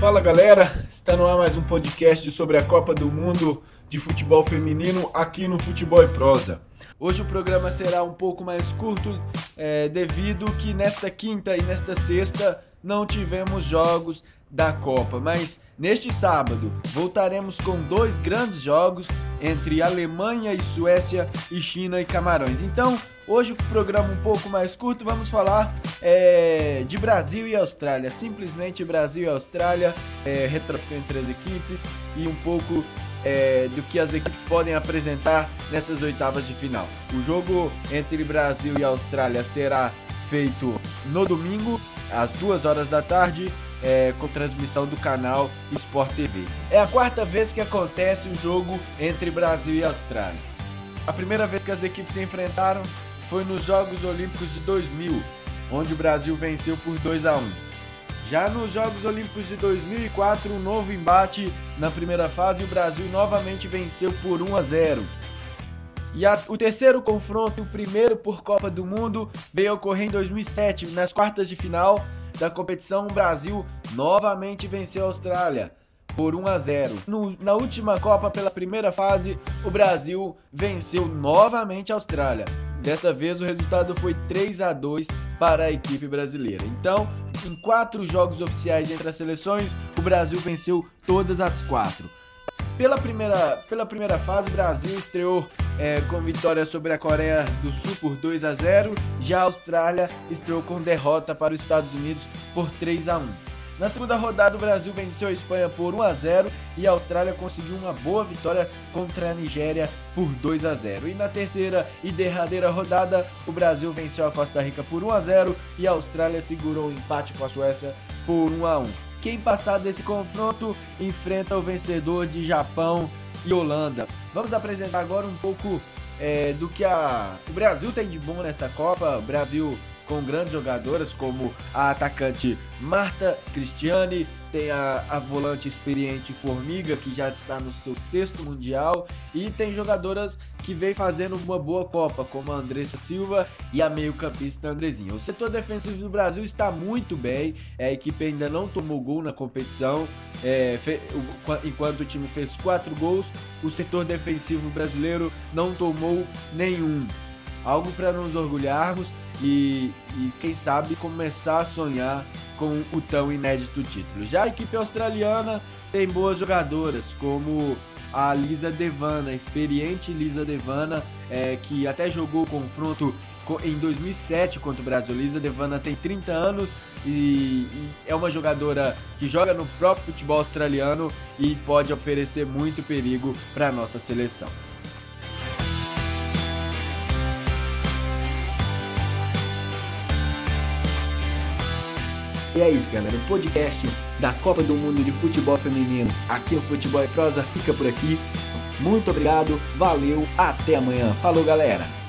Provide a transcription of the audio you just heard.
Fala galera, está no ar mais um podcast sobre a Copa do Mundo de Futebol Feminino aqui no Futebol e Prosa. Hoje o programa será um pouco mais curto, é, devido que nesta quinta e nesta sexta não tivemos jogos da Copa, mas neste sábado voltaremos com dois grandes jogos entre Alemanha e Suécia e China e Camarões. Então, hoje o programa um pouco mais curto, vamos falar é, de Brasil e Austrália, simplesmente Brasil e Austrália, é, entre as equipes e um pouco é, do que as equipes podem apresentar nessas oitavas de final. O jogo entre Brasil e Austrália será feito no domingo, às duas horas da tarde, é, com transmissão do canal Sport TV. É a quarta vez que acontece um jogo entre Brasil e Austrália. A primeira vez que as equipes se enfrentaram foi nos Jogos Olímpicos de 2000, onde o Brasil venceu por 2 a 1. Já nos Jogos Olímpicos de 2004, um novo embate na primeira fase e o Brasil novamente venceu por 1 a 0. E a, o terceiro confronto, o primeiro por Copa do Mundo, veio ocorrer em 2007, nas quartas de final da competição. O Brasil novamente venceu a Austrália por 1 a 0. No, na última Copa, pela primeira fase, o Brasil venceu novamente a Austrália. Dessa vez o resultado foi 3 a 2 para a equipe brasileira. Então, em quatro jogos oficiais entre as seleções, o Brasil venceu todas as quatro. Pela primeira, pela primeira fase, o Brasil estreou é, com vitória sobre a Coreia do Sul por 2 a 0. Já a Austrália estreou com derrota para os Estados Unidos por 3 a 1. Na segunda rodada, o Brasil venceu a Espanha por 1 a 0 e a Austrália conseguiu uma boa vitória contra a Nigéria por 2 a 0. E na terceira e derradeira rodada, o Brasil venceu a Costa Rica por 1 a 0 e a Austrália segurou o empate com a Suécia por 1 a 1. Quem passar desse confronto enfrenta o vencedor de Japão e Holanda. Vamos apresentar agora um pouco é, do que a, o Brasil tem de bom nessa Copa. O Brasil com grandes jogadoras como a atacante Marta Cristiane, tem a, a volante experiente Formiga, que já está no seu sexto Mundial, e tem jogadoras que vem fazendo uma boa Copa, como a Andressa Silva e a meio-campista Andrezinha. O setor defensivo do Brasil está muito bem, a equipe ainda não tomou gol na competição, é, enquanto o time fez quatro gols, o setor defensivo brasileiro não tomou nenhum. Algo para nos orgulharmos e, e, quem sabe começar a sonhar com o tão inédito título. Já a equipe australiana tem boas jogadoras, como a Lisa Devana, a experiente Lisa Devana, é, que até jogou o confronto em 2007 contra o Brasil. Lisa Devana tem 30 anos e, e é uma jogadora que joga no próprio futebol australiano e pode oferecer muito perigo para a nossa seleção. E é isso, galera. O podcast da Copa do Mundo de Futebol Feminino aqui no Futebol e Prosa fica por aqui. Muito obrigado, valeu, até amanhã. Falou, galera!